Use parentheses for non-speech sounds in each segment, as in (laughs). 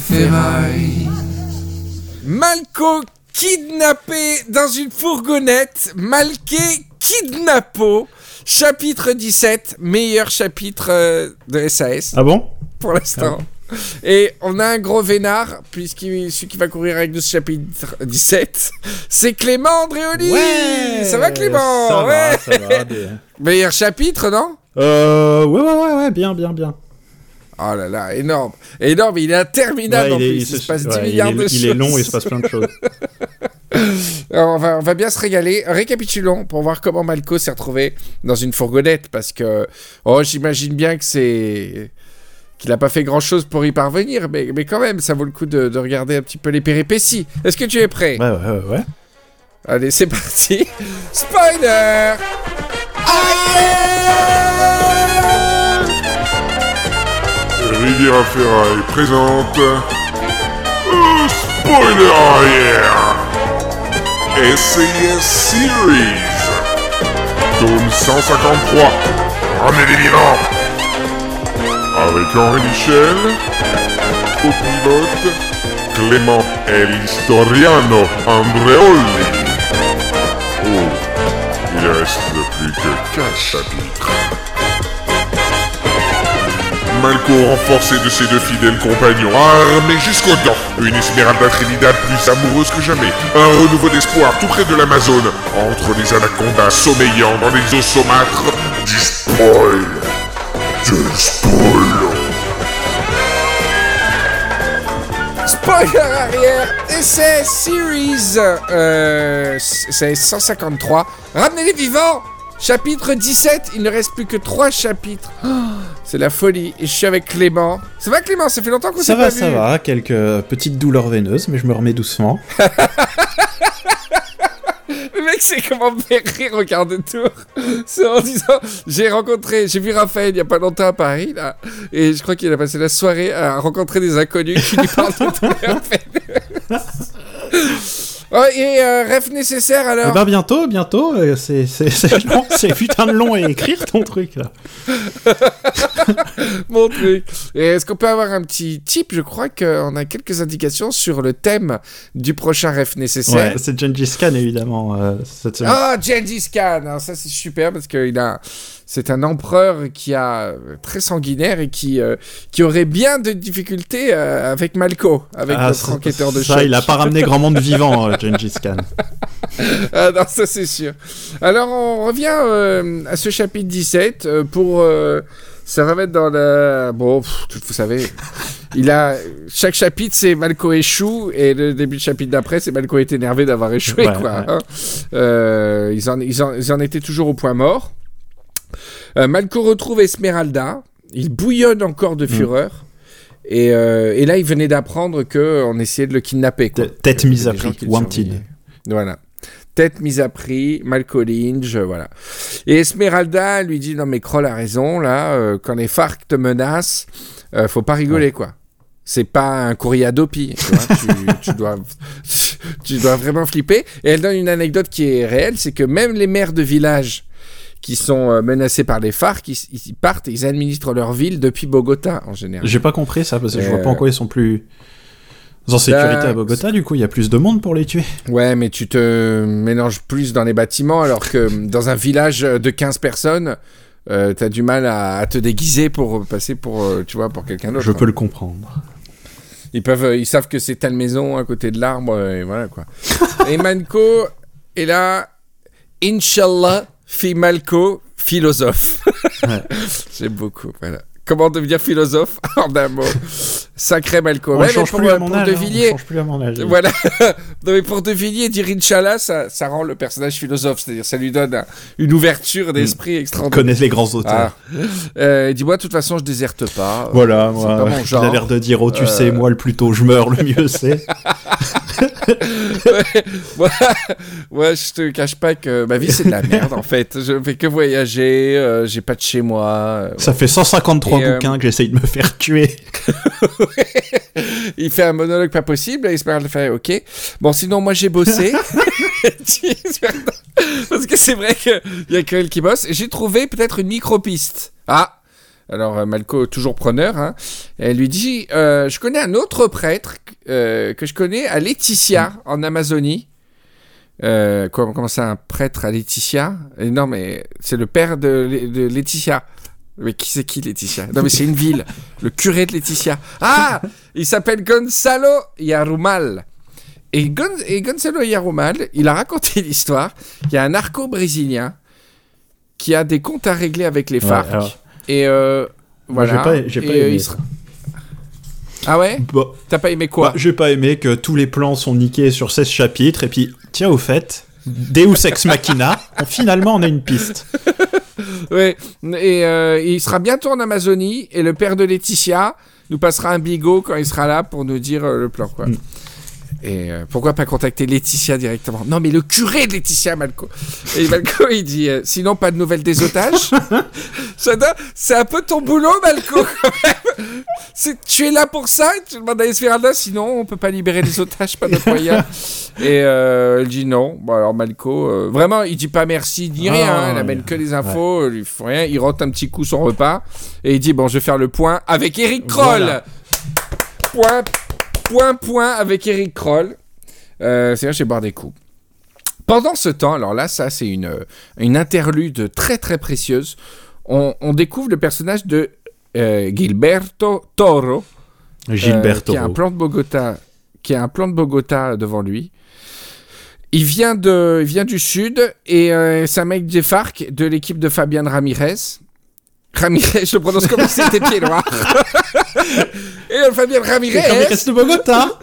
ferraille. Malco kidnappé dans une fourgonnette, Malké kidnappo, chapitre 17, meilleur chapitre euh, de SAS Ah bon? Pour l'instant. Et on a un gros vénard, puisqu'il celui qui va courir avec nous ce chapitre 17, (laughs) c'est Clément Andréoli Ça va Clément? Ça Ouais. va, ça va. des- (laughs) Meilleur chapitre, non? Euh, ouais, ouais, ouais, ouais, bien, bien, bien. Oh là là, énorme Énorme, il est interminable Ouais, en il, est, plus, il, il se se- passe 10 ouais, il milliards est- de choses. il est long et il se passe plein de choses. (laughs) Alors, on, va, on va bien se régaler. Récapitulons pour voir comment Malco s'est retrouvé dans une fourgonnette parce que oh, j'imagine bien que c'est qu'il n'a pas fait grand chose pour y parvenir, mais, mais quand même, ça vaut le coup de, de regarder un petit peu les péripéties. Est-ce que tu es prêt? Ouais, ouais, ouais. Allez, c'est parti. Spoiler Riviera Ferraille présente. euh, spoiler arrière. SAS Series. Tome 153 Ramenez les vivants. Avec Henri Michel Au pilote Clément El Historiano Andreoli. Oh, il reste plus que 4 chapitres Malco renforcé de ses deux fidèles compagnons, armés jusqu'aux dents, une Esmeralda Trinidad plus amoureuse que jamais, un renouveau d'espoir tout près de l'Amazone, entre les anacondas sommeillant dans les eaux saumâtres, du spoil, du spoil. Spoiler arrière Essai Series euh, C'est 153. Ramenez les vivants Chapitre 17, il ne reste plus que 3 chapitres. Oh, c'est la folie. Et je suis avec Clément. Ça va Clément? Ça fait longtemps qu'on s'est Ça pas va, vu. ça va. Quelques petites douleurs veineuses, mais je me remets doucement. (laughs) Le mec, c'est comment me faire rire au quart de tour. C'est en disant, j'ai rencontré, j'ai vu Raphaël il y a pas longtemps à Paris, là, et je crois qu'il a passé la soirée à rencontrer des inconnus qui lui parlent de (laughs) et euh, rêve nécessaire Eh alors ben bientôt, bientôt. euh, c'est c'est- c'est (laughs) long, c'est putain de long à écrire ton truc là. (laughs) Mon truc. Est-ce qu'on peut avoir un petit tip? Je crois qu'on a quelques indications sur le thème du prochain rêve nécessaire. Ouais, c'est Gengis Khan évidemment cette semaine. Ah, Gengis Khan Alors Ça, c'est super parce qu'il a... C'est un empereur qui a euh, très sanguinaire et qui, euh, qui aurait bien de difficultés euh, avec Malco, avec Ah, notre enquêteur de ça, choc. il a pas ramené grand monde vivant, euh, Gengis Khan. (laughs) Ah non, ça c'est sûr. Alors on revient à ce chapitre 17 euh, pour se remettre dans la... Bon, pff, vous savez, il a... Chaque chapitre c'est Malco échoue et le début de chapitre d'après c'est Malco est énervé d'avoir échoué. Ouais, quoi, ouais. hein. Euh, ils, en, ils, en, ils en étaient toujours au point mort. Euh, Malco retrouve Esmeralda. Il bouillonne encore Mm. de fureur. Et, euh, et là, il venait d'apprendre qu'on essayait de le kidnapper. quoi. Tête mise à prix, wanted. Voilà. Tête mise à prix, Malco Lynch, euh, voilà. Et Esmeralda lui dit Non, mais Kroll a raison, là, euh, quand les FARC te menacent, euh, faut pas rigoler, quoi. C'est pas un courrier Adopi, tu, vois, tu, (laughs) tu dois, tu dois vraiment flipper. Et elle donne une anecdote qui est réelle c'est que même les maires de village qui sont euh, menacés par les FARC, ils, ils partent, ils administrent leur ville depuis Bogota, en général. J'ai pas compris ça parce que je vois Euh, pas en quoi ils sont plus en sécurité bah, à Bogota. Du coup, il y a plus de monde pour les tuer. Ouais, mais tu te mélanges plus dans les bâtiments alors que dans un village de 15 personnes, euh, t'as du mal à, à te déguiser pour passer pour, euh, tu vois, pour quelqu'un d'autre. Je peux le comprendre. Ils peuvent, euh, ils savent que c'est telle maison à côté de l'arbre, euh, et voilà quoi. (laughs) et Manco est là, Inch'Allah, fit Malco, philosophe. (laughs) Ouais. (laughs) J'aime beaucoup, voilà. Comment devenir philosophe (laughs) en un mot? Sacré Malco. On Ouais, change pour, plus à mon pour âge. De hein, on change plus à mon âge. voilà. non, mais pour De Villiers, dire Inch'Allah, ça, ça rend le personnage philosophe. C'est-à-dire, ça lui donne un- une ouverture d'esprit On extraordinaire. connaît les grands auteurs. Ah. Euh, Dis-moi, de toute façon, je déserte pas. Voilà, moi, pas mon il a l'air de dire, oh tu Euh. sais, moi le plus tôt je meurs, le mieux c'est. Moi, moi, je te cache pas que ma vie, c'est de la merde, en fait. Je fais que voyager, euh, j'ai pas de chez moi. euh, Ça fait 153 Et, euh, bouquins que j'essaye de me faire tuer. (laughs) Il fait un monologue pas possible, et Esmeralda fait OK. Bon, sinon, moi, j'ai bossé. (laughs) (laughs) Parce que c'est vrai qu'il y a que elle qui bosse. J'ai trouvé peut-être une micro-piste. Ah Alors euh, Malco, toujours preneur, hein, elle lui dit euh, Je connais un autre prêtre euh, que je connais à Laetitia, en Amazonie. Euh, comment, comment ça, un prêtre à Laetitia? Et Non, mais c'est le père de, de Laetitia. Mais qui c'est qui Laetitia? Non, mais c'est une ville. (laughs) Le curé de Laetitia. Ah Il s'appelle Gonzalo Yarumal. Et, Gon- et Gonzalo Yarumal, il a raconté l'histoire. Il y a un narco brésilien qui a des comptes à régler avec les Ouais, FARC. alors, Et euh, Moi, voilà. j'ai pas- euh, aimé ça. Ah ouais Bon, T'as pas aimé quoi bah, j'ai pas aimé que tous les plans sont niqués sur 16 chapitres, et puis, tiens, au fait, Deus Ex Machina, (laughs) finalement, on a une piste. (laughs) Ouais. Et euh, il sera bientôt en Amazonie. Et le père de Laetitia nous passera un bigot quand il sera là pour nous dire euh, le plan. Quoi. Mm. Et euh, pourquoi pas contacter Laetitia directement? Non, mais le curé de Laetitia, Malco. Et Malco, il dit euh, Sinon, pas de nouvelles des otages (laughs) Ça doit- C'est un peu ton boulot, Malco, quand même. Tu es là pour ça Tu demandes à Esmeralda Sinon, on peut pas libérer les otages, pas d'autre moyen. Et euh, elle dit non. Bon, alors Malco, vraiment, il dit pas merci, ni Ah, rien. hein. Elle ouais. amène que les infos, il lui faut rien. Il rentre un petit coup son repas et il dit bon, je vais faire le point avec Eric Kroll. Voilà. Point, point, point avec Eric Kroll. Euh, C'est là, boire des coups. Pendant ce temps, alors là, ça, c'est une, une interlude très très précieuse. On, on découvre le personnage de euh, Gilberto Toro, euh, Gilberto. qui a un plan de Bogota, qui a un plan de Bogota devant lui. Il vient de, il vient du sud et euh, c'est un mec des FARC de l'équipe de Fabian Ramirez. Ramirez, je le prononce comme si c'était pied noir. et Fabian Ramirez, Ramirez de Bogota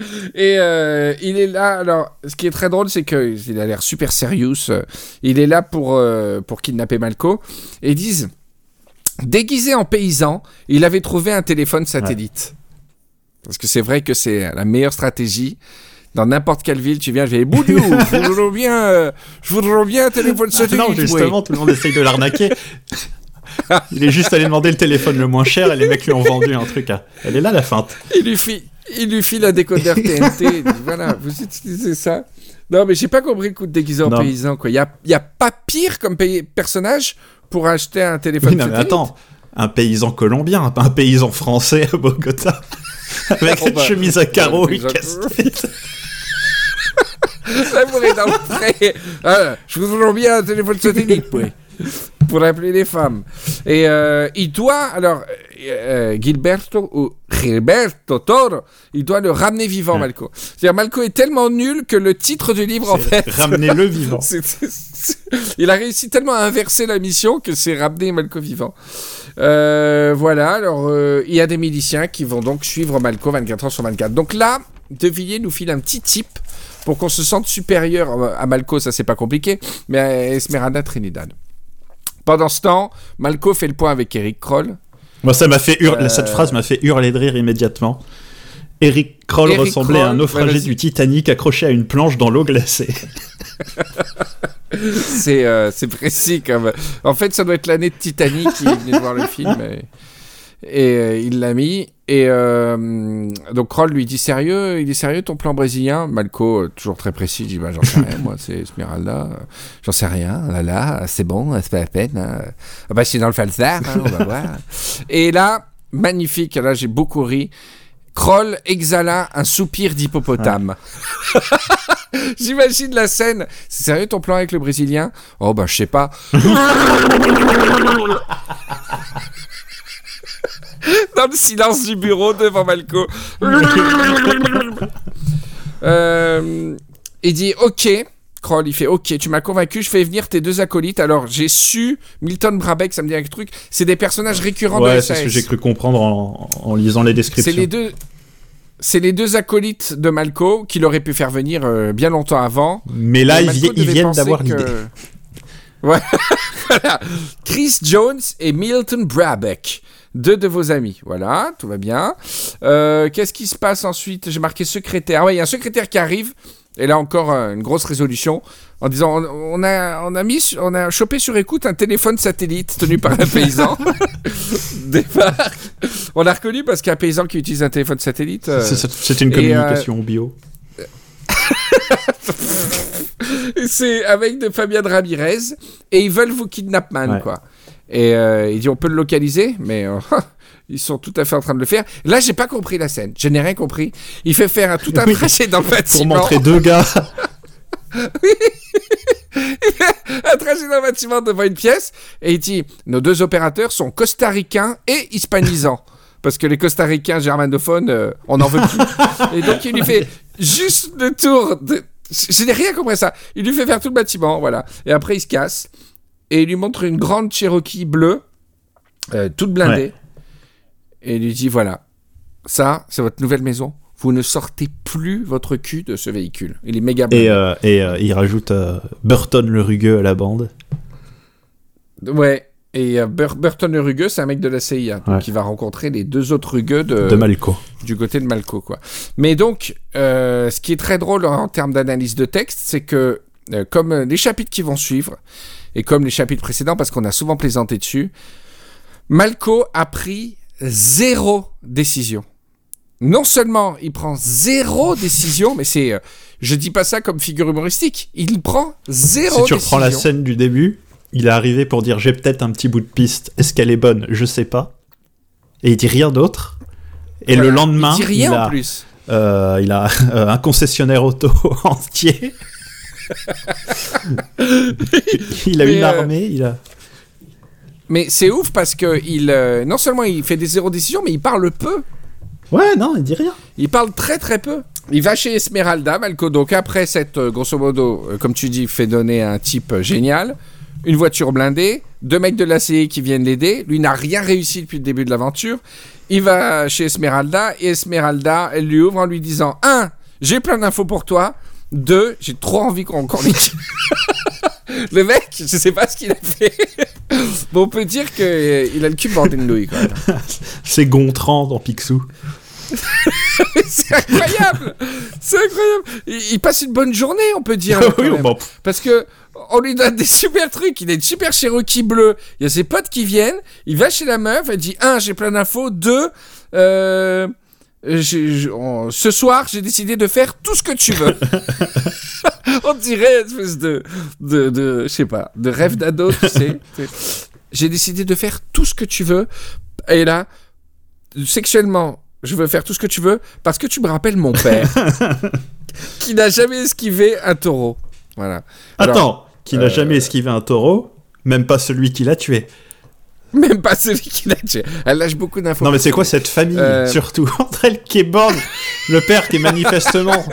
(laughs) et euh, il est là. Alors, ce qui est très drôle, c'est qu'il a l'air super sérieux. Il est là pour, euh, pour kidnapper Malco. Et ils disent déguisé en paysan, il avait trouvé un téléphone satellite. Parce que c'est vrai que c'est la meilleure stratégie. Dans n'importe quelle ville, tu viens, je vais Boudou, je voudrais bien, (laughs) euh, je voudrais bien un téléphone satellite. Non, oui. justement, tout le monde essaye de l'arnaquer. (laughs) Il est juste allé demander le téléphone le moins cher et les mecs lui ont vendu un truc. à- Elle est là la feinte. Il lui fit, il lui file un décodeur TNT. voilà, vous utilisez ça. Non, mais j'ai pas compris le coup de déguisé en paysan. Quoi. Il y a, il y a pas pire comme personnage pour acheter un téléphone. Oui, non, mais attends, un paysan colombien, pas un paysan français à Bogota. Avec une chemise à carreaux et casse-tête. Est dans le pré. Ah, je voudrais bien un téléphone satellite, oui. Pour appeler les femmes. Et euh, il doit, alors, euh, euh, Gilberto ou Gilberto Toro, il doit le ramener vivant, Ouais. Malco. C'est-à-dire, Malco est tellement nul que le titre du livre, en fait, Ramenez-le (laughs) vivant. Il a réussi tellement à inverser la mission que c'est ramener Malco vivant. Euh, voilà, alors euh, il y a des miliciens qui vont donc suivre Malco 24 heures sur 24. Donc là, De Villiers nous file un petit tip pour qu'on se sente supérieur à Malco, ça c'est pas compliqué, mais à Esmeralda Trinidad. Pendant ce temps, Malco fait le point avec Eric Kroll. Moi, ça m'a fait hurler. Euh, Cette phrase m'a fait hurler de rire immédiatement. Eric Kroll Eric ressemblait à un naufragé du Titanic accroché à une planche dans l'eau glacée. (laughs) C'est euh, précis comme. En fait, ça doit être l'année de Titanic qui est venu de voir le film. Et, et, euh, il l'a mis. Et euh, donc Kroll lui dit sérieux, il est sérieux ton plan brésilien? Malco, euh, toujours très précis, dit bah, j'en sais rien, moi c'est Esmeralda, j'en sais rien, là là, c'est bon, c'est pas la peine. hein. Ah bah c'est dans le falsar, hein, on va voir. (laughs) Et là, magnifique, là j'ai beaucoup ri. Kroll exhala un soupir d'hippopotame. (laughs) J'imagine la scène. C'est sérieux ton plan avec le Brésilien? Oh bah je sais pas. (laughs) Dans le silence du bureau devant Malco. (laughs) Euh, il dit ok. Kroll, il fait ok, tu m'as convaincu, je fais venir tes deux acolytes. Alors j'ai su, Milton Brabeck, ça me dit un truc, c'est des personnages récurrents de Ouais, SAS. c'est ce que j'ai cru comprendre en, en lisant les C'est descriptions. les deux. C'est les deux acolytes de Malco qu'il aurait pu faire venir euh, bien longtemps avant. Mais là, ils, vi- ils viennent d'avoir que- l'idée. (laughs) Ouais. Voilà. Chris Jones et Milton Brabeck. Deux de vos amis. Voilà, tout va bien. Euh, Qu'est-ce qui se passe ensuite? J'ai marqué secrétaire. Ah ouais, il y a un secrétaire qui arrive. Et là encore, euh, une grosse résolution. En disant, on, a, on, a mis, on a chopé sur écoute un téléphone satellite tenu par un paysan. (laughs) Débarque. On l'a reconnu parce qu'un paysan qui utilise un téléphone satellite. euh, C'est- une euh, communication bio. (laughs) c'est avec de Fabian Ramirez et ils veulent vous kidnapper man Ouais. quoi. Et euh, il dit on peut le localiser, mais euh, (laughs) ils sont tout à fait en train de le faire. Là, j'ai pas compris la scène. Je n'ai rien compris. Il fait faire un, tout un Oui. tracé dans le Pour bâtiment. montrer deux gars. (laughs) un tracé dans le bâtiment devant une pièce. Et il dit nos deux opérateurs sont costaricains et hispanisants. Parce que les costaricains germanophones, euh, on n'en veut plus. et donc, il lui fait juste le tour de. Je n'ai rien compris à ça. Il lui fait faire tout le bâtiment, voilà. Et après, il se casse. Et il lui montre une grande Cherokee bleue, euh, toute blindée. Et il lui dit voilà, ça, c'est votre nouvelle maison. Vous ne sortez plus votre cul de ce véhicule. Il est méga blindé. Et, euh, et euh, il rajoute euh, Burton le rugueux à la bande. Ouais. Et Bur- Burton le rugueux, c'est un mec de la CIA, donc Ouais. il va rencontrer les deux autres rugueux de, de Malco. du côté de Malco, quoi. Mais donc, ce qui est très drôle en termes d'analyse de texte, c'est que comme les chapitres qui vont suivre et comme les chapitres précédents, parce qu'on a souvent plaisanté dessus, Malco a pris zéro décision. Non seulement il prend zéro décision, mais c'est, euh, je dis pas ça comme figure humoristique, il prend zéro Si tu décision. reprends la scène du début, il est arrivé pour dire j'ai peut-être un petit bout de piste. Est-ce qu'elle est bonne Je sais pas. Et il dit rien d'autre. Et Voilà. le lendemain, il dit rien il a, en plus. euh, il a (laughs) euh, un concessionnaire auto (laughs) entier. (laughs) il a Mais, une euh, armée. Il a. Mais c'est ouf parce que il, euh, non seulement il fait des zéro décisions, mais il parle peu. Ouais, non, il dit rien. Il parle très très peu. Il va chez Esmeralda, Malco. Donc après cette, euh, grosso modo, euh, comme tu dis, fait donner un type génial, une voiture blindée, deux mecs de l'ACI qui viennent l'aider. Lui n'a rien réussi depuis le début de l'aventure. Il va chez Esmeralda et Esmeralda, elle lui ouvre en lui disant un, j'ai plein d'infos pour toi. Deux, j'ai trop envie qu'on nique. (laughs) Le mec, je sais pas ce qu'il a fait. bon, on peut dire qu'il a le cul bordé de nouilles, quand (laughs) même. C'est Gontran dans Picsou. (laughs) C'est incroyable C'est incroyable il, il passe une bonne journée, on peut dire. oui, même. bon, Parce que on lui donne des super trucs. Il une super Cherokee bleue. Il y a ses potes qui viennent. Il va chez la meuf. Elle dit un, j'ai plein d'infos. Deux, euh, on- ce soir, j'ai décidé de faire tout ce que tu veux. (laughs) (laughs) on dirait une espèce de, de, de je sais pas, de rêve d'ado, (laughs) tu sais. J'ai décidé de faire tout ce que tu veux. Et là, sexuellement, je veux faire tout ce que tu veux parce que tu me rappelles mon père (laughs) qui n'a jamais esquivé un taureau. Voilà. Alors, Attends, qui n'a euh, jamais esquivé un taureau, même pas celui qui l'a tué. Même pas celui qui l'a tué. Elle lâche beaucoup d'infos. Non mais c'est quoi cette famille Euh, surtout (laughs) entre elle qui est borne, le père qui est manifestement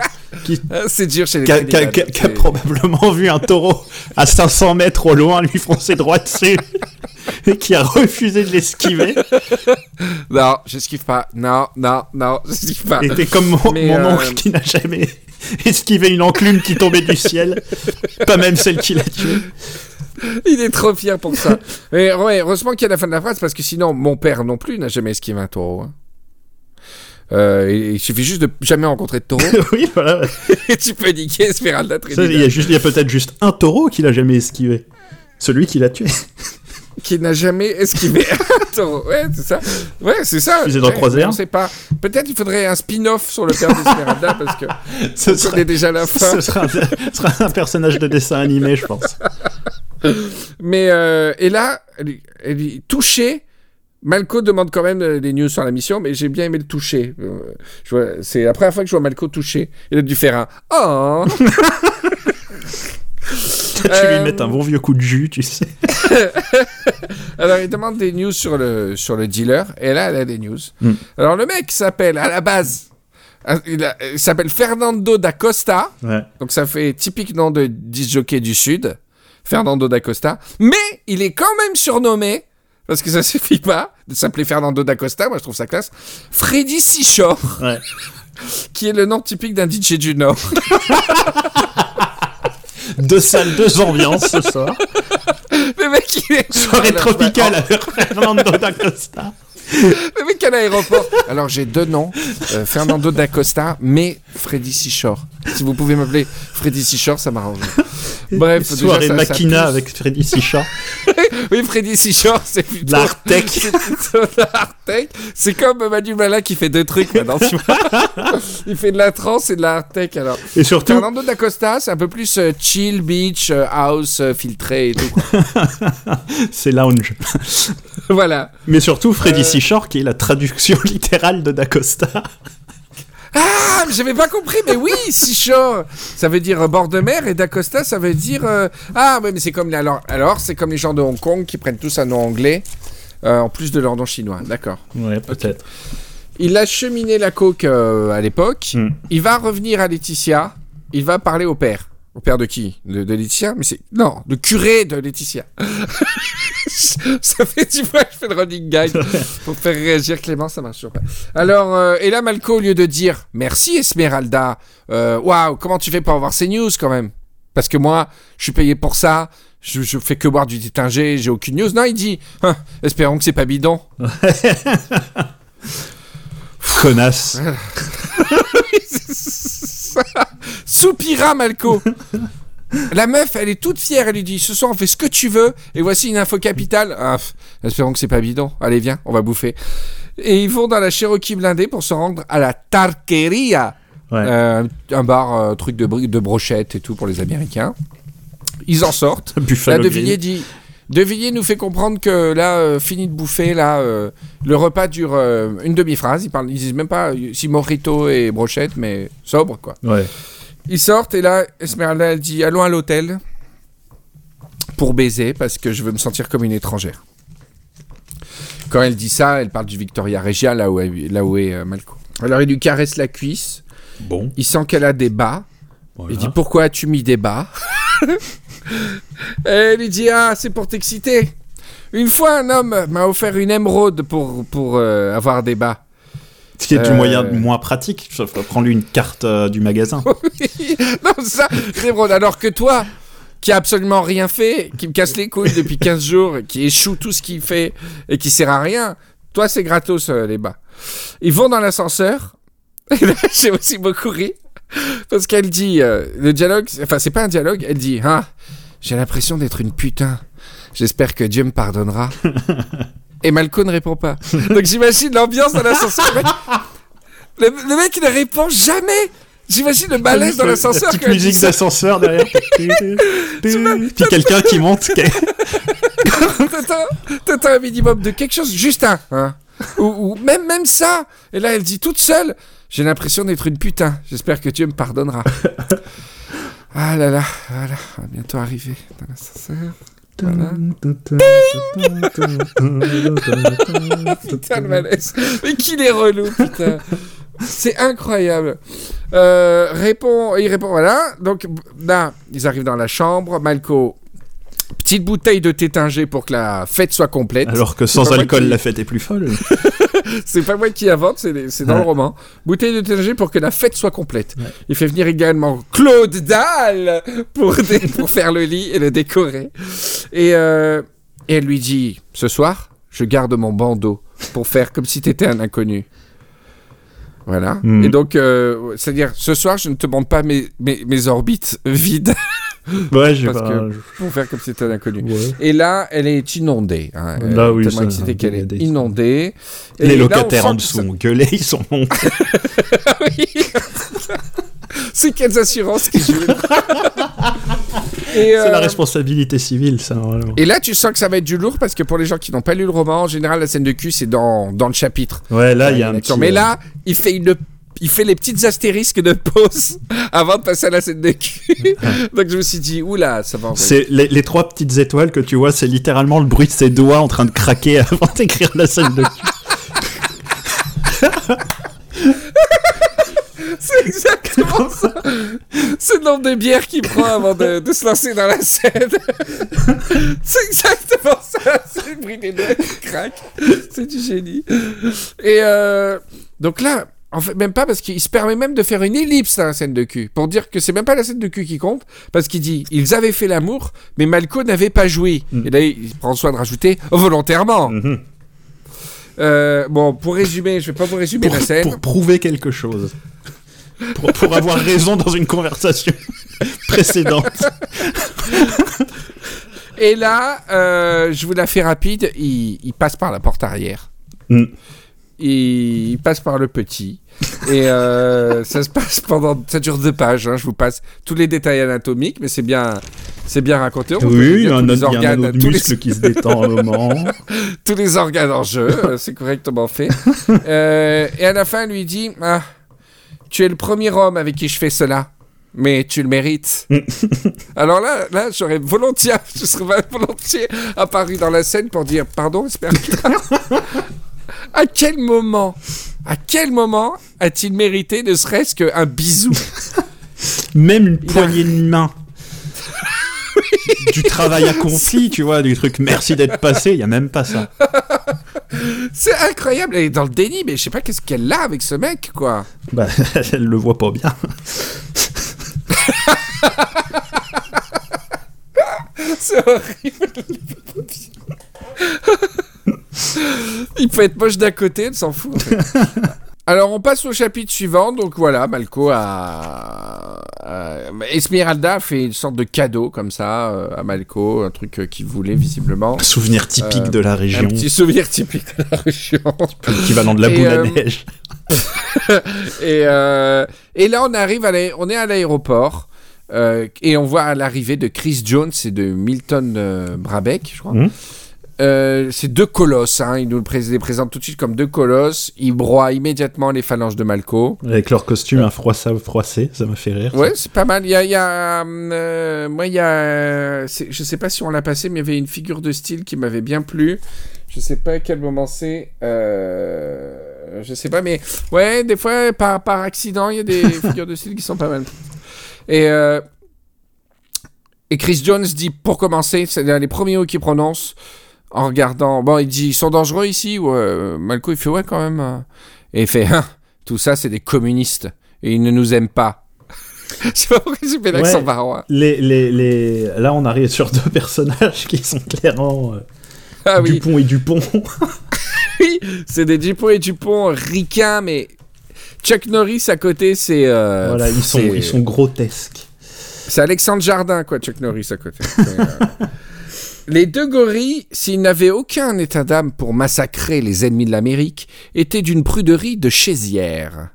qui, (laughs) Ah, C'est dur chez les qui a, probablement vu un taureau à 500 mètres au loin lui foncer droit dessus (laughs) et qui a refusé de l'esquiver. Non, j'esquive pas. Non, non, non, j'esquive pas. Et t'es comme mon euh, oncle qui n'a jamais esquivé une enclume qui tombait du ciel, pas même celle qui l'a tué. (laughs) Il est trop fier pour ça. Mais ouais, heureusement qu'il y a la fin de la phrase parce que sinon, mon père non plus n'a jamais esquivé un taureau. hein. Euh, il suffit juste de jamais rencontrer de taureau (laughs) oui, voilà. et (laughs) tu peux niquer Esmeralda Trinidad. Il y a, juste- il y a peut-être juste un taureau qui l'a jamais esquivé. Celui qui l'a tué. qui n'a jamais esquivé un taureau. Ouais, c'est ça. Ouais, c'est ça. Ouais. On sait pas. Peut-être il faudrait un spin-off sur le père d'Esmeralda parce que Ce serait, déjà la fin. ce sera un, ce sera un personnage de dessin animé, je pense. (laughs) Mais euh, et là, elle, elle est touchée. Malco demande quand même euh, des news sur la mission, mais j'ai bien aimé le toucher. Euh, c'est la première fois que je vois Malco toucher. Il a dû faire un oh. (laughs) tu Euh, lui mets un bon vieux coup de jus, tu sais. (laughs) Alors il demande des news sur le sur le dealer et là elle a des news. Hmm. Alors le mec s'appelle à la base, il, s'appelle Fernando da Costa. Ouais. Donc ça fait typique nom de disjockey du Sud, Fernando da Costa. Mais il est quand même surnommé, parce que ça (laughs) suffit pas de s'appeler Fernando da Costa, moi je trouve ça classe, Freddy Seashore, Ouais. (laughs) qui est le nom typique d'un DJ du Nord. (laughs) Deux salles, deux ambiances ce soir. le mec il est... Soirée tropicale avec Fernando da Costa. Le mec à l'aéroport. Alors j'ai deux noms, euh, Fernando da Costa, mais Freddy Seashore. Si vous pouvez m'appeler Freddy Seashore, ça m'arrange. (laughs) Bref, déjà, Soirée ça- ça Makina pousse. avec Freddy Sichat. (laughs) Oui, Freddy Seashore, c'est plutôt... L'art (laughs) tech. C'est comme Manu Malin qui fait deux trucs maintenant, tu vois. Il fait de la trance et de l'art tech, alors. Et surtout, Fernando d'Acosta, c'est un peu plus euh, chill, beach, euh, house, euh, filtré et tout. c'est lounge. voilà. Mais surtout, Freddy. Seashore, qui est la traduction littérale de Dacosta. Ah, j'avais pas compris, mais oui, (laughs) seashore, ça veut dire euh, bord de mer, et d'Acosta, ça veut dire... euh, Ah, ouais, mais c'est comme... les- Alors, alors c'est comme les gens de Hong Kong qui prennent tous un nom anglais, euh, en plus de leur nom chinois, d'accord. Ouais, peut-être. Il a cheminé la coke euh, à l'époque, Hmm. il va revenir à Laetitia, il va parler au père. Au père de qui? De, de Laetitia? Mais c'est... Non, le curé de Laetitia. (laughs) ça fait du fois que je fais le running gag (laughs) pour faire réagir Clément, ça marche toujours pas. Alors, euh, et là, Malco, au lieu de dire merci Esmeralda, euh, waouh, comment tu fais pour avoir ces news quand même Parce que moi, je suis payé pour ça, je, je fais que boire du détingé, j'ai aucune news. Non, il dit, Hein, espérons que c'est pas bidon. (laughs) Connasse. (laughs) Soupira Malco. La meuf, elle est toute fière, elle lui dit Ce soir, on fait ce que tu veux, et voici une info capitale. Ah, espérons que c'est pas bidon. Allez, viens, on va bouffer. Et ils vont dans la Cherokee blindée pour se rendre à la Tarqueria, Ouais. Euh, un bar, euh, truc de, de brochette et tout pour les Américains. Ils en sortent. Là, (laughs) Buffalo De Grill. Villiers dit. De Villiers nous fait comprendre que là, euh, fini de bouffer, là, euh, le repas dure euh, une demi-phrase. Ils, parlent, ils disent même pas si morito et brochette, mais sobre, quoi. Ouais. Ils sortent et là, Esmeralda, elle dit Allons à l'hôtel pour baiser parce que je veux me sentir comme une étrangère. Quand elle dit ça, elle parle du Victoria Regia, là où, est- là où est Malco. Alors il lui caresse la cuisse, Bon. il sent qu'elle a des bas. voilà. Il dit Pourquoi as-tu mis des bas? (laughs) Et Elle lui dit Ah, c'est pour t'exciter. Une fois, un homme m'a offert une émeraude pour, pour euh, avoir des bas. Ce qui est du Euh. moyen moins pratique. Sauf prendre une carte euh, du magasin. (laughs) non, ça, l'émeraude. Alors que toi, qui a absolument rien fait, qui me casse les couilles depuis 15 jours, qui échoue tout ce qu'il fait et qui sert à rien, toi, c'est gratos, euh, les bas. Ils vont dans l'ascenseur. (laughs) Et là, j'ai aussi beaucoup ri. (laughs) Parce qu'elle dit, euh, le dialogue, enfin, c'est pas un dialogue, elle dit, ah, j'ai l'impression d'être une putain. J'espère que Dieu me pardonnera. (laughs) Et Malco ne répond pas. Donc j'imagine l'ambiance dans l'ascenseur. (laughs) Le, mec- le, le mec, il ne répond jamais. J'imagine le malaise dans l'ascenseur. La petite musique d'ascenseur derrière. Puis quelqu'un qui monte. T'attends un minimum de quelque chose, juste un. hein. ou, ou même, même ça. Et là, elle dit toute seule J'ai l'impression d'être une putain. J'espère que Dieu me pardonnera. (laughs) ah là là, voilà. On va bientôt arriver dans l'ascenseur. Voilà. (laughs) Putain, le malaise. Mais qu'il est relou, putain. C'est incroyable. Euh, répond, il répond, voilà. Donc là, ils arrivent dans la chambre. Malco, petite bouteille de tétingé pour que la fête soit complète. Alors que sans alcool, qui- la fête est plus folle. (laughs) C'est pas moi qui invente, c'est dans Ouais. le roman. Bouteille de tétingé pour que la fête soit complète. Ouais. Il fait venir également Claude Dalle pour, dé- (laughs) pour faire le lit et le décorer. Et, euh, et elle lui dit Ce soir, je garde mon bandeau pour faire comme si t'étais un inconnu. Voilà. Mhm. Et donc, euh, c'est-à-dire, ce soir, je ne te montre pas mes, mes, mes orbites vides (laughs) Ouais, j'ai Parce pas. que- pour faire comme si t'étais un inconnu. Ouais. Et là, elle est inondée. Hein. Là, oui, tellement ça, excitée qu'elle est inondée. Et Les locataires en dessous ont gueulé, ils sont montés. Oui. (laughs) C'est quelles assurances qui jouent (laughs) C'est la euh, responsabilité civile, ça, et là, tu sens que ça va être du lourd parce que pour les gens qui n'ont pas lu le roman, en général, la scène de cul, c'est dans, dans le chapitre. Ouais, là, il y a un D'accord. petit. Mais euh, là, il fait, une, il fait les petites astérisques de pause (laughs) avant de passer à la scène de cul. (laughs) Donc je me suis dit, oula, ça va envoyer. C'est les, les trois petites étoiles que tu vois, c'est littéralement le bruit de ses doigts en train de craquer (laughs) avant d'écrire la scène de cul. C'est exactement ça. C'est le nombre de bières qu'il prend avant de, de se lancer dans la scène. C'est exactement ça. C'est le bruit des doigts qui craquent. C'est du génie. Et euh, donc là, en fait, même pas parce qu'il se permet même de faire une ellipse dans la scène de cul. Pour dire que c'est même pas la scène de cul qui compte. Parce qu'il dit ils avaient fait l'amour, mais Malco n'avait pas joui. Et là, il prend soin de rajouter volontairement. Mhm. Euh, bon, pour résumer, je vais pas vous résumer Pour, la scène. pour prouver quelque chose. pour, pour avoir raison dans une conversation (laughs) précédente. Et là, euh, je vous la fais rapide, il, il passe par la porte arrière. Mm. Il, il passe par le petit. Et euh, (laughs) ça se passe pendant... Ça dure deux pages, hein, je vous passe tous les détails anatomiques, mais c'est bien, c'est bien raconté. On Oui, il y a un, les un organes- autre tous les- muscle qui se détend un moment. (laughs) tous les organes en jeu, euh, c'est correctement fait. (laughs) Euh, et à la fin, lui dit ah, Tu es le premier homme avec qui je fais cela, mais tu le mérites. Alors là, là j'aurais volontiers, je serais volontiers apparu dans la scène pour dire Pardon, Esperanza À quel moment à quel moment a-t-il mérité ne serait-ce qu'un bisou? Même une poignée de main. du travail accompli, tu vois, du truc merci d'être passé, il y a même pas ça. C'est incroyable, elle est dans le déni, mais je sais pas qu'est-ce qu'elle a avec ce mec, quoi. Bah, (laughs) elle le voit pas bien. (laughs) C'est horrible. (laughs) Il peut être moche d'un côté, elle s'en fout. en fait. (laughs) Alors on passe au chapitre suivant, donc voilà, Malco a... a- Esmeralda a fait une sorte de cadeau comme ça euh, à Malco, un truc euh, qu'il voulait visiblement. Souvenir typique Euh, de la Un région, petit souvenir typique de la région. l'équivalent de la Et, boule euh, à neige. (laughs) Et, euh, et là, on arrive, à on est à l'aéroport euh, et on voit l'arrivée de Chris Jones et de Milton euh, Brabeck, je crois. Mhm. Euh, c'est deux colosses, hein, ils nous les présentent tout de suite comme deux colosses. Ils broient immédiatement les phalanges de Malco. Avec leur costume un froissé, froissé, ça m'a fait rire. Ouais, c'est pas mal. Il y a, il y a, euh, moi, il y a, je sais pas si on l'a passé, mais il y avait une figure de style qui m'avait bien plu. Je sais pas à quel moment c'est. Euh, je sais pas, mais ouais, des fois, par, par accident, il y a des (laughs) figures de style qui sont pas mal. Et, euh, et Chris Jones dit, pour commencer, c'est l'un des premiers mots qu'il prononce en regardant. Bon, il dit, ils sont dangereux ici. Ouais, euh, Malco, il fait, ouais, quand même. euh. Et il fait, Hein, tout ça, c'est des communistes. Et ils ne nous aiment pas. (laughs) Je sais pas pourquoi j'ai fait l'accent Ouais. Les, les, les... Là, on arrive sur deux (laughs) personnages qui sont clairement euh, Ah oui, Dupont et Dupont. (laughs) oui, c'est des Dupont et Dupont ricains, mais Chuck Norris à côté, c'est. euh, voilà, ils sont, ils sont grotesques. C'est Alexandre Jardin, quoi, Chuck Norris à côté. Les deux gorilles, s'ils n'avaient aucun état d'âme pour massacrer les ennemis de l'Amérique, étaient d'une pruderie de chaisière.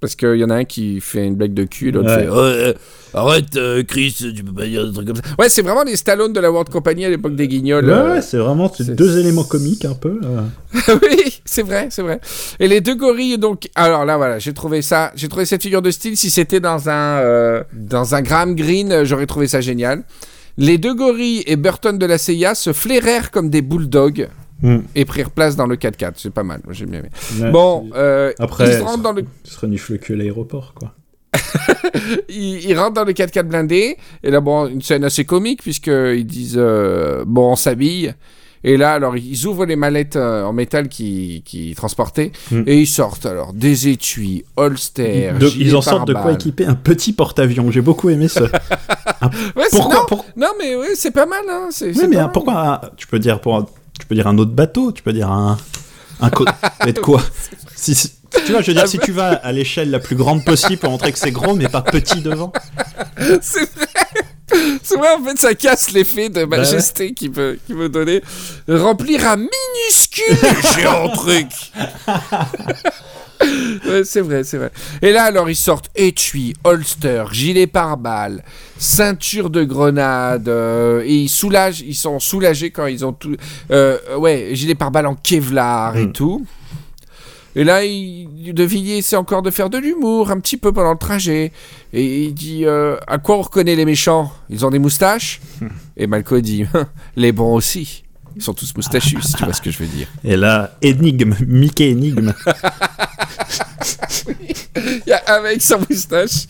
Parce qu'il y en a un qui fait une blague de cul, l'autre Ouais. fait Ouais, euh, Arrête, euh, Chris, tu peux pas dire des trucs comme ça. Ouais, c'est vraiment les Stallone de la World Company à l'époque des guignols. Ouais, euh, ouais, c'est vraiment deux éléments comiques un peu. (laughs) oui, c'est vrai, c'est vrai. Et les deux gorilles, donc, alors là, voilà, j'ai trouvé ça, j'ai trouvé cette figure de style. Si c'était dans un dans un Graham Greene, euh, j'aurais trouvé ça génial. Les deux gorilles et Burton de la CIA se flairèrent comme des bulldogs Hmm. et prirent place dans le 4x4. C'est pas mal, j'ai bien aimé. Ouais, bon, euh, Après, ils rentrent dans le serait renifle que l'aéroport, quoi. (laughs) ils, ils rentrent dans le 4x4 blindé. Et là, bon, une scène assez comique, puisqu'ils disent euh, Bon, on s'habille. Et là, alors, ils ouvrent les mallettes euh, en métal qui, qui transportaient. Mm. Et ils sortent, alors, des étuis, holster. De- gilets ils en sortent de quoi équiper un petit porte-avion. J'ai beaucoup aimé ce. (laughs) Ouais, c'est- pourquoi non, pour- non, mais oui, c'est pas mal. Hein, Oui, mais mal. pourquoi un- Tu peux dire pour un- tu peux dire un autre bateau. Tu peux dire un un co- (laughs) mais de quoi? Si, si- tu vois, je veux dire, Ah, si bah- tu vas à l'échelle la plus grande possible pour montrer que c'est gros, mais pas petit devant. (laughs) c'est vrai. (laughs) C'est vrai, en fait, ça casse l'effet de Bah majesté qu'il veut, qu'il veut donner. Remplir (laughs) un minuscule géant truc. (laughs) Ouais, c'est vrai, c'est vrai. Et là, alors, ils sortent étui, holster, gilet pare-balles, ceinture de grenade, euh, et ils soulagent, ils sont soulagés quand ils ont tout. euh, ouais, gilet pare-balles en Kevlar et Mm. tout. Et là, il, De Villiers essaie encore de faire de l'humour un petit peu pendant le trajet. Et il dit euh, À quoi on reconnaît les méchants? Ils ont des moustaches? (laughs) Et Malco dit (laughs) Les bons aussi. Ils sont tous moustachus, si tu vois ce que je veux dire. (laughs) Et là, énigme, Mickey énigme. Il y a un mec sans moustache.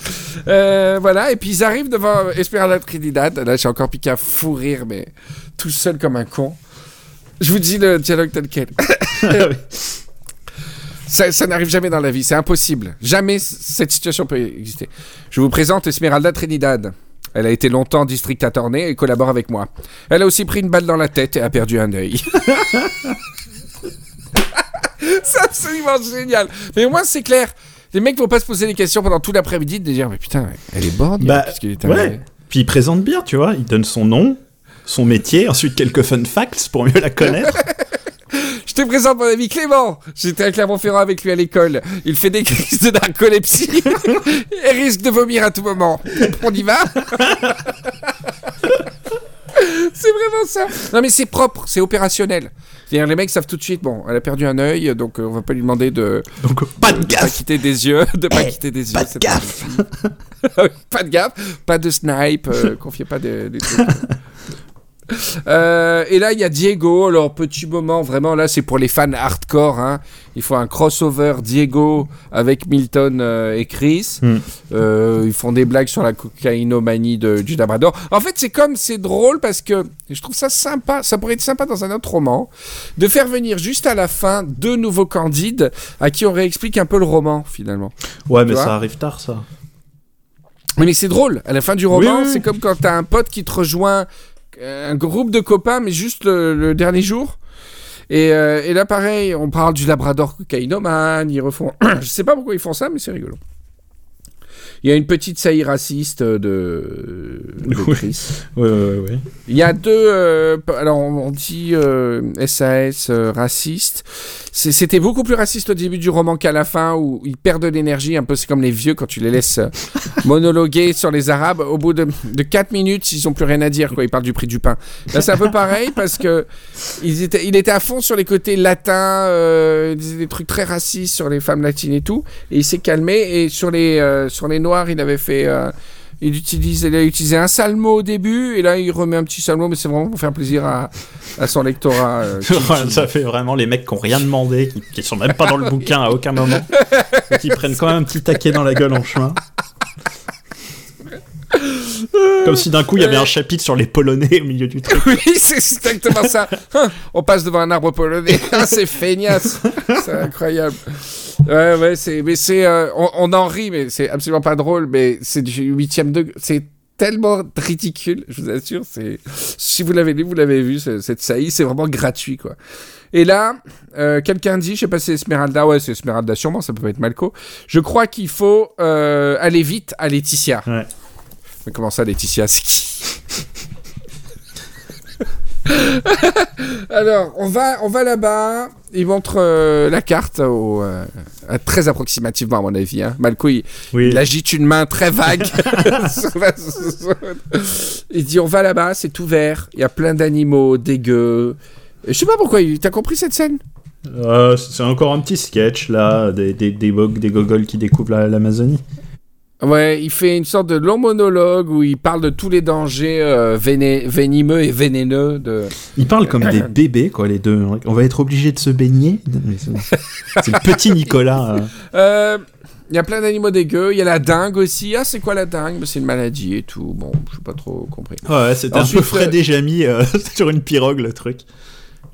Euh, voilà, et puis ils arrivent devant Esmeralda Trinidad. Là, j'ai encore piqué à fou rire, mais tout seul comme un con. Je vous dis le dialogue tel quel. Ça, ça n'arrive jamais dans la vie, c'est impossible. Jamais cette situation peut exister. Je vous présente Esmeralda Trinidad. Elle a été longtemps district attorney et collabore avec moi. Elle a aussi pris une balle dans la tête et a perdu un œil. (laughs) c'est absolument génial. Mais au moins, c'est clair. Les mecs vont pas se poser des questions pendant tout l'après-midi de dire mais putain, elle est borne. Bah, est Ouais. Puis il présente bien, tu vois. Il donne son nom, son métier, ensuite quelques fun facts pour mieux la connaître. (laughs) Je te présente mon ami Clément. J'étais à Clermont-Ferrand avec lui à l'école. Il fait des crises de narcolepsie (laughs) et risque de vomir à tout moment. On y va (laughs) C'est vraiment ça. Non mais c'est propre, c'est opérationnel. C'est-à-dire les mecs savent tout de suite. Bon, elle a perdu un œil, donc euh, on va pas lui demander de Donc pas de de pas gaffe. quitter des yeux, de pas Eh, quitter des pas yeux. de cette gaffe. fois-ci. (laughs) pas de gaffe, pas de snipe, euh, confiez pas des, des trucs. (laughs) Euh, et là, il y a Diego. Alors, petit moment, vraiment, là, c'est pour les fans hardcore. Hein. Il faut un crossover Diego avec Milton euh, et Chris. Hmm. Euh, ils font des blagues sur la cocaïnomanie de, du Labrador. En fait, c'est comme, c'est drôle parce que je trouve ça sympa. Ça pourrait être sympa dans un autre roman de faire venir juste à la fin deux nouveaux candides à qui on réexplique un peu le roman, finalement. Ouais, mais Tu ça arrive tard, ça. Mais, mais c'est drôle. À la fin du roman, Oui, oui, oui. c'est comme quand t'as un pote qui te rejoint, un groupe de copains, mais juste le, le dernier jour. Et, euh, et là, pareil, on parle du Labrador cocaïnomane, ils refont. (clears throat) Je sais pas pourquoi ils font ça, mais c'est rigolo. Il y a une petite saillie raciste de, de (laughs) Oui. Chris. Ouais, ouais, ouais. Il y a deux. euh, alors, on dit euh, SAS euh, raciste. C'était beaucoup plus raciste au début du roman qu'à la fin, où ils perdent de l'énergie. Un peu, c'est comme les vieux quand tu les laisses euh, (laughs) monologuer sur les Arabes. Au bout de, de 4 minutes, ils ont plus rien à dire. Quoi. Ils parlent du prix du pain. Là, c'est un peu pareil parce que ils étaient, il était à fond sur les côtés latins, euh, il disait des trucs très racistes sur les femmes latines et tout. Et il s'est calmé. Et sur les, euh, sur les noirs, il avait fait. euh, il, utilise, il a utilisé un sale mot au début, et là il remet un petit sale mot, mais c'est vraiment pour faire plaisir à, à son lectorat. euh, (laughs) qui- qui- ça fait vraiment les mecs qui ont rien demandé, qui, qui sont même pas dans le bouquin à aucun moment, et qui prennent quand même un petit taquet dans la gueule en chemin. Comme si d'un coup il y avait un chapitre sur les Polonais au milieu du truc. (laughs) Oui, c'est exactement ça. Hein, On passe devant un arbre polonais. (laughs) Ah, c'est feignasse. C'est incroyable. Ouais, ouais, c'est, mais c'est, euh, on, on en rit, mais c'est absolument pas drôle, mais c'est du huitième degré. C'est tellement ridicule, je vous assure. C'est, si vous l'avez lu, vous l'avez vu, ce- cette saillie, c'est vraiment gratuit, quoi. Et là, euh, quelqu'un dit, je sais pas si c'est Esmeralda, ouais, c'est Esmeralda sûrement, ça peut pas être Malco. Je crois qu'il faut euh, aller vite à Laetitia. Ouais. Mais comment ça, Laetitia, c'est qui? (laughs) Alors, on va, on va là-bas. Il montre euh, la carte au, euh, très approximativement, à mon avis. Hein. Malco, il, Oui. il agite une main très vague (laughs) (laughs) sur la zone. Il dit on va là-bas, c'est ouvert. Il y a plein d'animaux dégueux. Je sais pas pourquoi. T'as compris cette scène? Euh, c'est encore un petit sketch là, des, des, des, des gogoles qui découvrent la- l'Amazonie. Ouais, il fait une sorte de long monologue où il parle de tous les dangers euh, véné- venimeux et vénéneux de. Ils parlent comme des bébés, quoi, les deux. On va être obligé de se baigner. C'est c'est le petit Nicolas. euh. Euh, Il y a plein d'animaux dégueux. Il y a la dingue aussi. Ah, c'est quoi la dingue? Bah, C'est une maladie et tout. Bon, je pas trop compris. Ouais, c'était un peu Fred et Jamy euh, (laughs) sur une pirogue, le truc.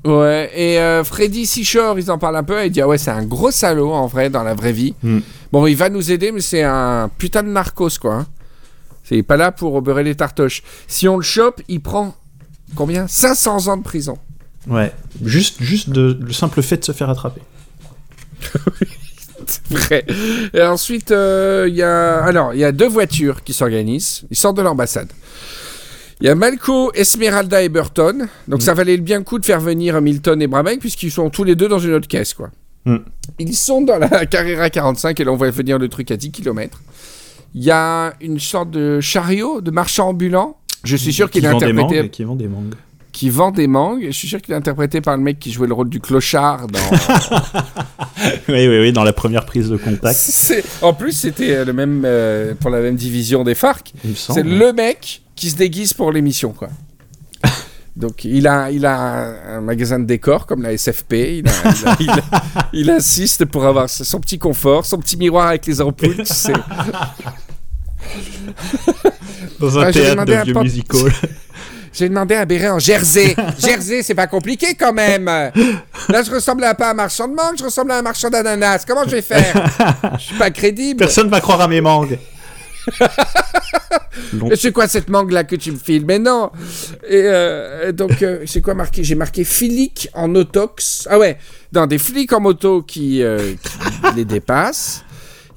Ouais, et euh, Freddy Seashore, ils en parlent un peu. Il dit Ah ouais, c'est un gros salaud en vrai, dans la vraie vie. Hmm. Bon, il va nous aider, mais c'est un putain de narcos, quoi. hein. C'est pas là pour beurrer les tartoches. Si on le chope, il prend combien? 500 ans de prison. Ouais, juste, juste de, le simple fait de se faire attraper. (laughs) C'est vrai. Et ensuite, euh, il y a alors il y a deux voitures qui s'organisent. Ils sortent de l'ambassade. Il y a Malco, Esmeralda et Burton. Donc ça valait bien le coup de faire venir Milton et Brabec puisqu'ils sont tous les deux dans une autre caisse, quoi. Mm. Ils sont dans la (laughs) Carrera 45 et là on va venir le truc à 10 km. Il y a une sorte de chariot, de marchand ambulant. Je suis sûr qu'il qui est interprété, mangues, qui vend des mangues. qui vend des mangues. Je suis sûr qu'il est interprété par le mec qui jouait le rôle du clochard dans. (laughs) oui, oui, oui, dans la première prise de contact, En plus, c'était euh, le même euh, pour la même division des FARC. C'est le mec qui se déguise pour l'émission, quoi. Donc il a, il a un, un magasin de décors comme la SFP. Il, a- il a- il a- il insiste pour avoir son petit confort, son petit miroir avec les ampoules. tu sais. Dans un Ah, théâtre de vieux musical. (laughs) J'ai demandé à Béret en Jersey. Jersey, c'est pas compliqué quand même. Là, je ressemble à pas à un marchand de mangue, je ressemble à un marchand d'ananas. Comment je vais faire? Je suis pas crédible. Personne va croire à mes mangues. C'est quoi cette mangue là que tu me files? Mais non Et euh, donc, euh, c'est quoi marqué? J'ai marqué flic en autox. Ah ouais, dans des flics en moto qui, euh, qui les dépassent.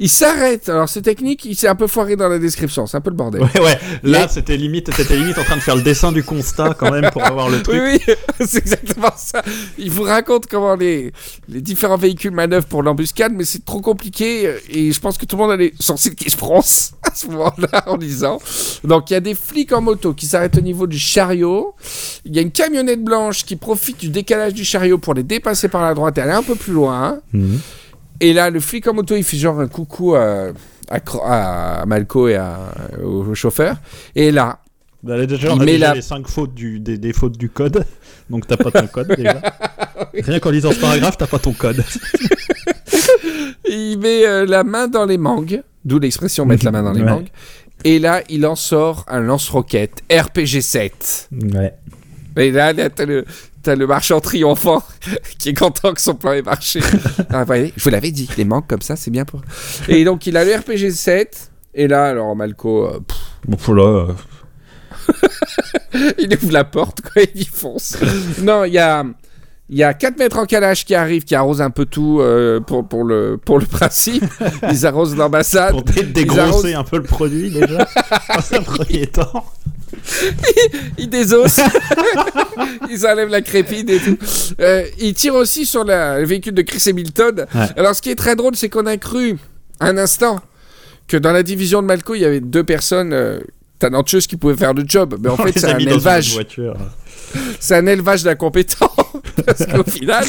Il s'arrête. Alors, c'est technique, il s'est un peu foiré dans la description. C'est un peu le bordel. Ouais, ouais. (laughs) Là, Mais- c'était limite, t'étais limite en train de faire le dessin du constat quand même pour avoir le (laughs) truc. Oui, oui, (laughs) c'est exactement ça. Il vous raconte comment les, les différents véhicules manœuvrent pour l'embuscade, mais c'est trop compliqué euh, et je pense que tout le monde allait sortir qui se fronce à ce moment-là en disant. Donc il y a des flics en moto qui s'arrêtent au niveau du chariot. Il y a une camionnette blanche qui profite du décalage du chariot pour les dépasser par la droite et aller un peu plus loin. Mhm. Et là, le flic en moto, il fait genre un coucou à, à, Cro- à Malco et à- au chauffeur. Et là, Bah, là, déjà, Il on a met déjà la- les 5 fautes du, des, des fautes du code. (laughs) Donc t'as pas ton code (laughs) déjà. Rien qu'en lisant ce paragraphe, t'as pas ton code. (laughs) Il met euh, la main dans les mangues, d'où l'expression mettre la main dans les Ouais. mangues. Et là, il en sort un lance-roquette RPG-7. Ouais. Et là, là, t'as le, t'as le marchand triomphant (laughs) qui est content que son plan ait marché. (laughs) Ah, voyez, je vous l'avais dit, les mangues comme ça, c'est bien pour. Et donc, il a le RPG-7. Et là, alors, Malco, euh, pff, Bon, pour là. euh, (laughs) il ouvre la porte, quoi, il y fonce. non, il y a. Il y a 4 mètres en calage qui arrivent, qui arrosent un peu tout euh, pour, pour, le, pour le principe. Ils arrosent l'ambassade. pour dégrosser un peu le produit déjà. dans un premier temps. Ils désossent. (laughs) ils enlèvent la crépine et tout. Euh, ils tirent aussi sur la- le véhicule de Chris Hamilton. Ouais. Alors, ce qui est très drôle, c'est qu'on a cru un instant que dans la division de Malco, il y avait deux personnes euh, talentueuses qui pouvaient faire le job. Mais en On (laughs) fait, c'est un élevage. C'est un élevage d'incompétents. (laughs) Parce qu'au final,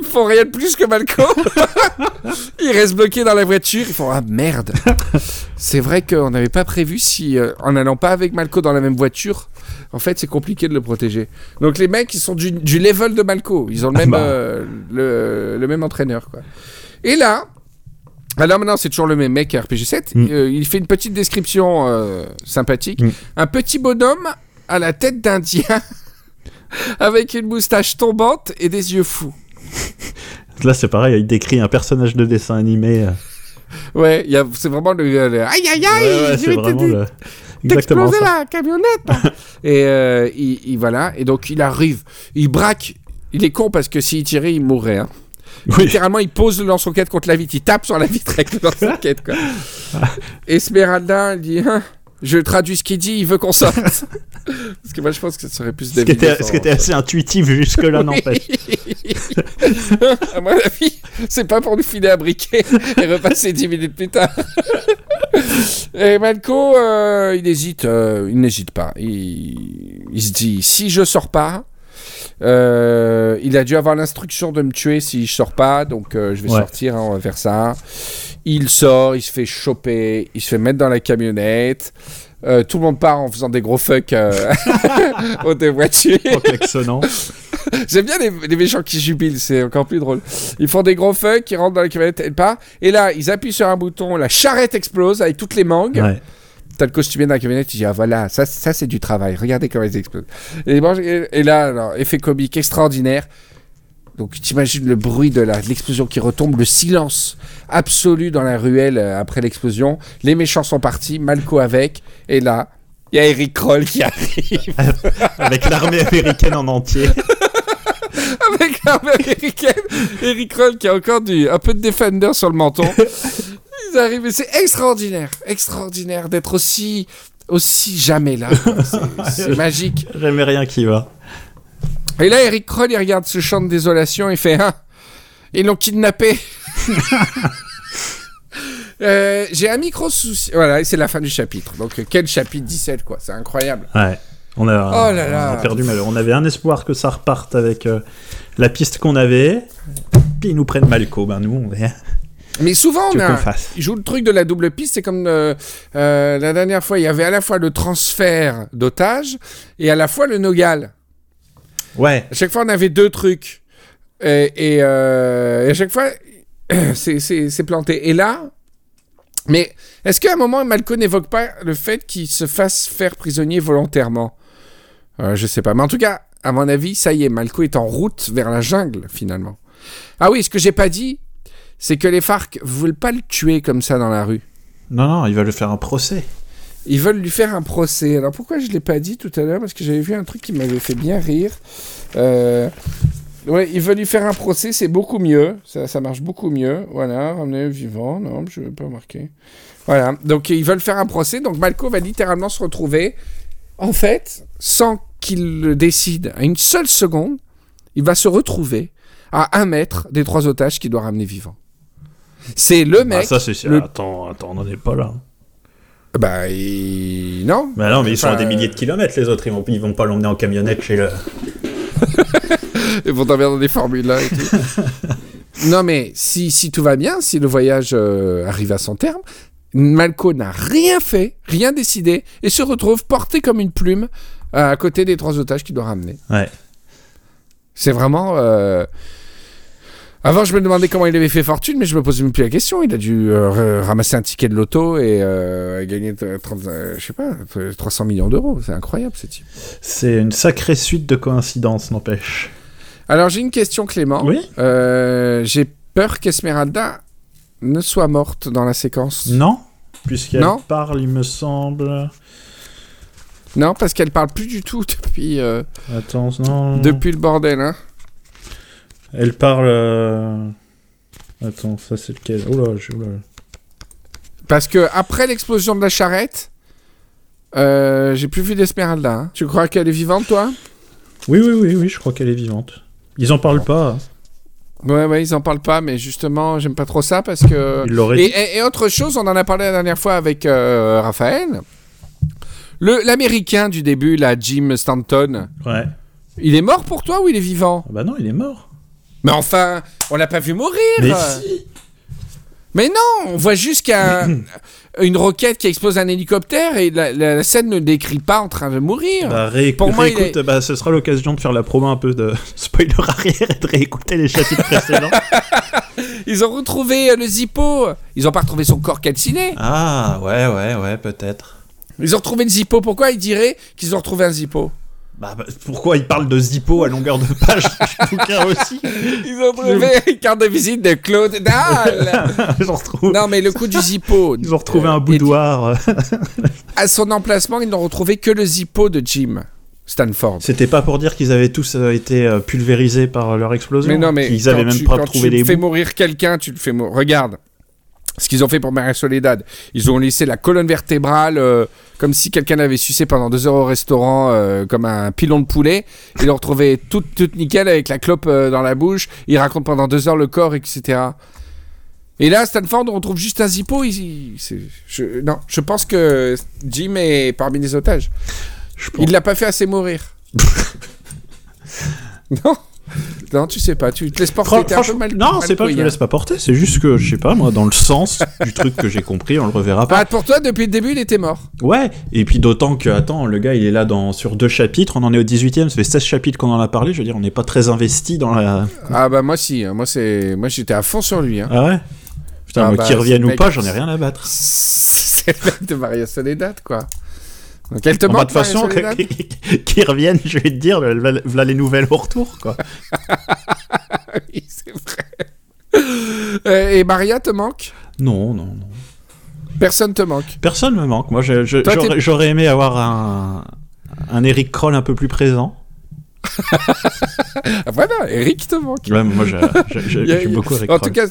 ils font rien de plus que Malco. (laughs) ils restent bloqués dans la voiture. Ils font Ah merde. C'est vrai qu'on n'avait pas prévu si, euh, en n'allant pas avec Malco dans la même voiture, en fait, c'est compliqué de le protéger. Donc les mecs, ils sont du, du level de Malco. Ils ont le même, Bah. euh, le, le même entraîneur. Quoi. Et là. Alors maintenant, c'est toujours le même mec à RPG7. Mm. Euh, il fait une petite description euh, sympathique. Mm. Un petit bonhomme à la tête d'Indien (laughs) avec une moustache tombante et des yeux fous. Là, c'est pareil, il décrit un personnage de dessin animé. euh. Ouais, c'est vraiment le, le- aïe aïe aïe, Ouais, ouais, c'est vraiment le... Exactement ça. la camionnette. (laughs) et euh, il, il- voilà, et donc il arrive, il braque. Il est con parce que s'il tirait, il mourrait. hein. Oui. Littéralement, il pose le lance-roquette contre la vitre, il tape sur la vitre avec (laughs) le lance-roquette. quoi. Esmeralda, dit hein, Je traduis ce qu'il dit, il veut qu'on sorte. (laughs) parce que moi, je pense que ça serait plus Ce qui, était, ce qui était assez intuitif jusque-là, (laughs) n'empêche. à mon avis, c'est pas pour nous filer un briquet et repasser 10 minutes plus tard. (laughs) et Malco, euh, il hésite, euh, il n'hésite pas. Il, il se dit si je sors pas, euh, il a dû avoir l'instruction de me tuer si je sors pas, donc euh, je vais Ouais. sortir, hein, on va faire ça. Il sort, il se fait choper, il se fait mettre dans la camionnette. Euh, tout le monde part en faisant des gros fuck (laughs) aux deux voitures. En. (laughs) J'aime bien les, les méchants qui jubilent, c'est encore plus drôle. Ils font des gros fuck, ils rentrent dans la camionnette, elle part. Et là, ils appuient sur un bouton, la charrette explose avec toutes les mangues. Ouais. T'as le costumier dans la camionnette, il dit Ah voilà, ça, ça c'est du travail, regardez comment ils explosent. Et, là, alors, effet comique extraordinaire. Donc t'imagines le bruit de l'explosion qui retombe, le silence absolu dans la ruelle euh, après l'explosion. Les méchants sont partis, Malco avec. Et là, il y a Eric Kroll qui arrive. (laughs) Avec l'armée américaine en entier. (laughs) avec l'armée américaine. Eric Roll qui a encore du, un peu de Defender sur le menton. (laughs) Ils arrivent c'est extraordinaire, extraordinaire d'être aussi, aussi jamais là. C'est- (laughs) magique. Jamais rien qui va. Et là, Eric Kroll, il regarde ce champ de désolation et fait hein, Ils l'ont kidnappé. (laughs) Euh, J'ai un micro souci. Voilà, c'est la fin du chapitre. Donc, euh, quel chapitre 17, quoi. C'est incroyable. Ouais. On a, Oh là là. on a perdu mal. On avait un espoir que ça reparte avec euh, la piste qu'on avait. Puis ils nous prennent Malco. Ben nous, on est. Mais souvent, on a. qu'on fasse. Il joue le truc de la double piste, c'est comme euh, euh, la dernière fois, il y avait à la fois le transfert d'otages et à la fois le Nogal. Ouais. À chaque fois, on avait deux trucs. Et, et, euh, et à chaque fois, (clears throat) c'est- planté. Et là, mais est-ce qu'à un moment, Malco n'évoque pas le fait qu'il se fasse faire prisonnier volontairement? Je sais pas. Mais en tout cas, à mon avis, ça y est, Malco est en route vers la jungle, finalement. Ah oui, ce que j'ai pas dit, c'est que les FARC veulent pas le tuer comme ça dans la rue. Non, non, il va lui faire un procès. Ils veulent lui faire un procès. Alors pourquoi je l'ai pas dit tout à l'heure? Parce que j'avais vu un truc qui m'avait fait bien rire. Euh, Ouais, il veut lui faire un procès, c'est beaucoup mieux. Ça, ça marche beaucoup mieux. Voilà, ramener vivant. Non, je ne vais pas marquer. Voilà, donc ils veulent faire un procès. Donc Malco va littéralement se retrouver, en fait, sans qu'il le décide à une seule seconde, il va se retrouver à un mètre des trois otages qu'il doit ramener vivants. C'est le mec. Ah, ça, c'est sûr. le- Attends, attends, on n'en est pas là. Bah, il- non. Bah non, mais ils sont à des milliers de kilomètres, les autres. Ils vont, ils vont pas l'emmener en camionnette chez le. (laughs) Ils vont dormir dans des formules 1 et tout. (laughs) non, mais si, si tout va bien, si le voyage euh, arrive à son terme, Malco n'a rien fait, rien décidé, et se retrouve porté comme une plume euh, à côté des trois otages qu'il doit ramener. Ouais. C'est vraiment. euh, Avant, je me demandais comment il avait fait fortune, mais je me posais même plus la question. Il a dû euh, ramasser un ticket de loto et euh, gagner euh, 30, euh, je sais pas, euh, 300 millions d'euros. C'est incroyable, ce type. C'est une sacrée suite de coïncidences, n'empêche. Alors, j'ai une question, Clément. Oui j'ai peur qu'Esmeralda ne soit morte dans la séquence. Non Puisqu'elle parle, il me semble. Non, parce qu'elle parle plus du tout depuis, Attends, non. depuis le bordel. Hein. Elle parle. euh, Attends, ça c'est lequel? Oh là, j'ai- oh. Parce que après l'explosion de la charrette, euh, j'ai plus vu d'Esmeralda. hein. Tu crois qu'elle est vivante, toi? Oui, oui, oui, oui, je crois qu'elle est vivante. Ils en parlent pas. hein. Ouais, ouais, ils en parlent pas, mais justement, j'aime pas trop ça parce que. Ils l'auraient Et, dit. et- et autre chose, on en a parlé la dernière fois avec euh, Raphaël. Le- L'américain du début, là, Jim Stanton, Ouais. il est mort pour toi ou il est vivant? Ah bah non, il est mort. Mais enfin, on l'a pas vu mourir Mais si Mais non, on voit juste qu'il y a un- une roquette qui explose un hélicoptère et la, la- la scène ne décrit pas en train de mourir. Bah, Pour moi, est- bah, ce sera l'occasion de faire la promo un peu de (laughs) spoiler arrière et de réécouter les chapitres (laughs) précédents. Ils ont retrouvé euh, le Zippo. Ils ont pas retrouvé son corps calciné. Ah, ouais, ouais, ouais, peut-être. Ils ont retrouvé le Zippo. Pourquoi ils diraient qu'ils ont retrouvé un Zippo? Bah, bah, pourquoi il parle de Zippo à longueur de page (laughs) du bouquin aussi Ils ont trouvé une carte de visite de Claude Dahl. Ils (laughs) ont retrouvé, non, mais le coup du Zippo. ils ont retrouvé un euh, boudoir. À son emplacement, ils n'ont retrouvé que le Zippo de Jim Stanford. C'était pas pour dire qu'ils avaient tous euh, été euh, pulvérisés par leur explosion. Mais non, mais Ils avaient même tu, pas quand trouvé tu les fais bouts. mourir quelqu'un, tu le fais mourir. Regarde ce qu'ils ont fait pour Maria Soledad. Ils ont laissé la colonne vertébrale euh, comme si quelqu'un l'avait sucé pendant deux heures au restaurant euh, comme un pilon de poulet. Ils l'ont retrouvé toute, toute nickel avec la clope euh, dans la bouche. Ils racontent pendant deux heures le corps, etc. Et là, Stanford, on retrouve juste un zippo. il- il- c'est- je, non, je pense que Jim est parmi les otages. Je pense. Il l'a pas fait assez mourir. (laughs) non Non, tu sais pas. Tu te laisses porter. Franchement, mal- non, c'est pas que je me malcoïen. laisse pas porter, c'est juste que, je sais pas, moi, dans le sens (laughs) du truc que j'ai compris, on le reverra pas. Ah, pour toi, depuis le début, il était mort. Ouais, et puis d'autant que, attends, le gars, il est là dans, sur deux chapitres, on en est au 18ème, ça fait 16 chapitres qu'on en a parlé, je veux dire, on n'est pas très investi dans la... Ah bah moi si, hein. moi c'est, moi j'étais à fond sur lui. Hein. Ah ouais? Putain, Ah bah, qu'il revienne c'est ou pas, j'en ai rien à battre. (laughs) C'est le mec de Maria Soledad quoi. Donc elle te Bon, bah, manque de toute façon, (laughs) qu'ils reviennent, je vais te dire, voilà les nouvelles au retour, quoi. (laughs) Oui, c'est vrai. Euh, et Maria te manque? Non, non, non. Personne te manque? Personne me manque. Moi, j'aurais aimé avoir un, un Eric Kroll un peu plus présent. Ah, (laughs) voilà, Eric te manque. Ouais, moi, j'ai- (laughs) beaucoup Eric En tout cas,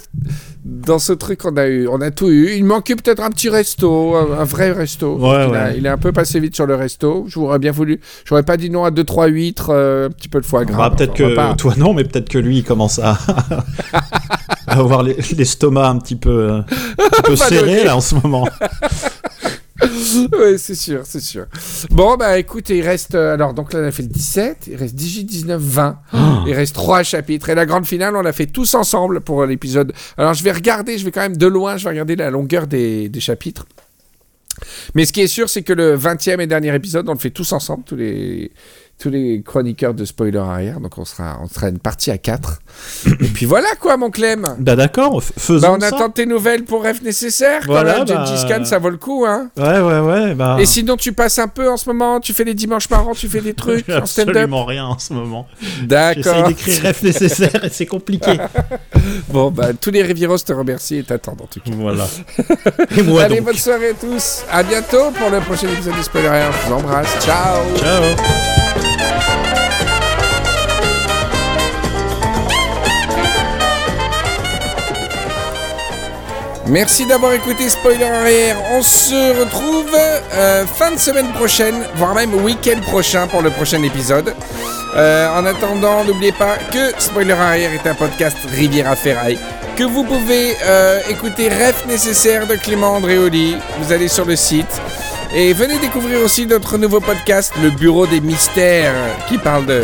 dans ce truc, on a eu, on a tout eu. Il manquait peut-être un petit resto, un, un vrai resto. Ouais, il, ouais. A, il est un peu passé vite sur le resto. J'aurais bien voulu. J'aurais pas dit non à 2-3 huîtres, euh, un petit peu de foie gras. Bah, peut-être que pas- toi non, mais peut-être que lui il commence à, (laughs) à avoir les- l'estomac un petit peu, euh, un petit peu serré là en ce moment. (laughs) oui, c'est sûr, c'est sûr. Bon, bah écoute, il reste. euh, alors, donc là, on a fait le 17, il reste 18, 19, 20. Il reste 3 chapitres. Et la grande finale, on l'a fait tous ensemble pour l'épisode. Alors, je vais regarder, je vais quand même de loin, je vais regarder la longueur des, des chapitres. Mais ce qui est sûr, c'est que le 20e et dernier épisode, on le fait tous ensemble, tous les, tous les chroniqueurs de spoiler arrière. Donc, on sera, on sera une partie à 4. et puis voilà, quoi, mon Clem. Bah d'accord, f- Bah, faisons on ça. attend tes nouvelles pour F nécessaire. Voilà, quand même, bah, Khan, ça vaut le coup, hein. Ouais ouais ouais bah. Et sinon, tu passes un peu en ce moment, tu fais les dimanches par an, tu fais des trucs en stand-up. absolument rien en ce moment. J'essaye D'accord. d'écrire rêve nécessaire et c'est compliqué. (laughs) Bon, bah, tous les Riviros te remercient et t'attendent en tout cas. voilà. (laughs) Et moi Allez, donc. bonne soirée à tous. À bientôt pour le prochain épisode de Spoiler Air. Je vous embrasse. Ciao. Ciao. Merci d'avoir écouté Spoiler Arrière. On se retrouve euh, fin de semaine prochaine, voire même week-end prochain pour le prochain épisode. Euh, en attendant, n'oubliez pas que Spoiler Arrière est un podcast Rivière à Ferraille. Que vous pouvez euh, écouter Rêve nécessaire de Clément Andréoli. Vous allez sur le site. Et venez découvrir aussi notre nouveau podcast, Le Bureau des Mystères, qui parle de,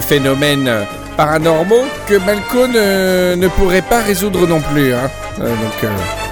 phénomènes paranormaux que Malco ne, pourrait pas résoudre non plus. hein. Euh, euh,